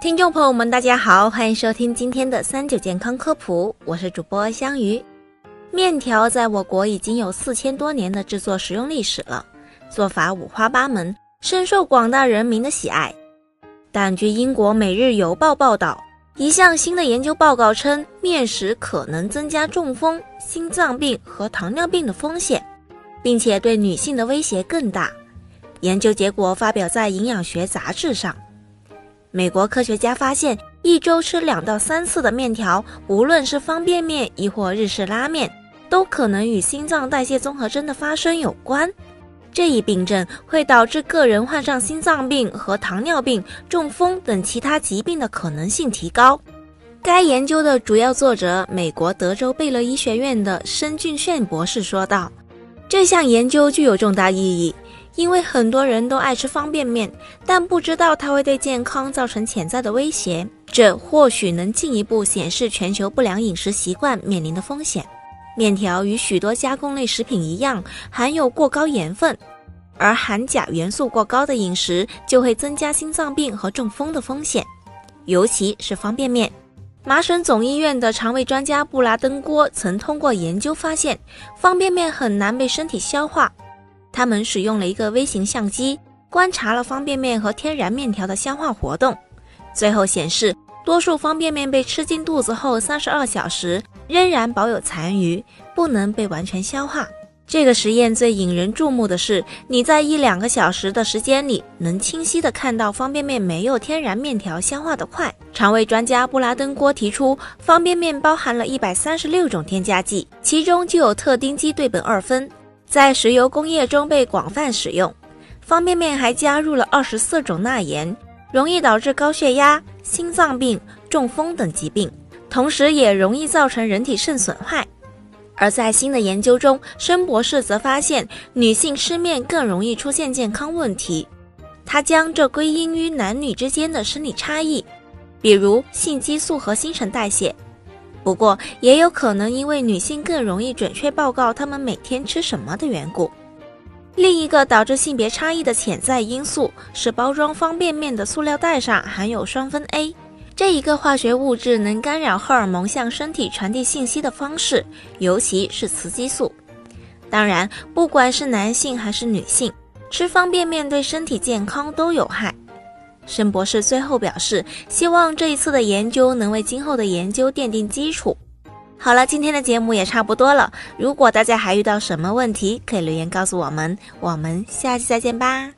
听众朋友们，大家好，欢迎收听今天的三九健康科普，我是主播香鱼。面条在我国已经有四千多年的制作食用历史了，做法五花八门，深受广大人民的喜爱。但据英国《每日邮报》报道，一项新的研究报告称，面食可能增加中风、心脏病和糖尿病的风险，并且对女性的威胁更大。研究结果发表在《营养学杂志》上。美国科学家发现，一周吃两到三次的面条，无论是方便面亦或日式拉面，都可能与心脏代谢综合征的发生有关。这一病症会导致个人患上心脏病和糖尿病、中风等其他疾病的可能性提高。该研究的主要作者，美国德州贝勒医学院的申俊炫博士说道：“这项研究具有重大意义。”因为很多人都爱吃方便面，但不知道它会对健康造成潜在的威胁，这或许能进一步显示全球不良饮食习惯面临的风险。面条与许多加工类食品一样，含有过高盐分，而含钾元素过高的饮食就会增加心脏病和中风的风险，尤其是方便面。麻省总医院的肠胃专家布拉登郭曾通过研究发现，方便面很难被身体消化。他们使用了一个微型相机，观察了方便面和天然面条的消化活动，最后显示，多数方便面被吃进肚子后，三十二小时仍然保有残余，不能被完全消化。这个实验最引人注目的是，你在一两个小时的时间里，能清晰地看到方便面没有天然面条消化得快。肠胃专家布拉登郭提出，方便面包含了一百三十六种添加剂，其中就有特丁基对苯二酚。在石油工业中被广泛使用，方便面还加入了二十四种钠盐，容易导致高血压、心脏病、中风等疾病，同时也容易造成人体肾损坏。而在新的研究中，申博士则发现女性吃面更容易出现健康问题，他将这归因于男女之间的生理差异，比如性激素和新陈代谢。不过，也有可能因为女性更容易准确报告她们每天吃什么的缘故。另一个导致性别差异的潜在因素是包装方便面的塑料袋上含有双酚 A，这一个化学物质能干扰荷尔蒙向身体传递信息的方式，尤其是雌激素。当然，不管是男性还是女性，吃方便面对身体健康都有害。申博士最后表示，希望这一次的研究能为今后的研究奠定基础。好了，今天的节目也差不多了。如果大家还遇到什么问题，可以留言告诉我们。我们下期再见吧。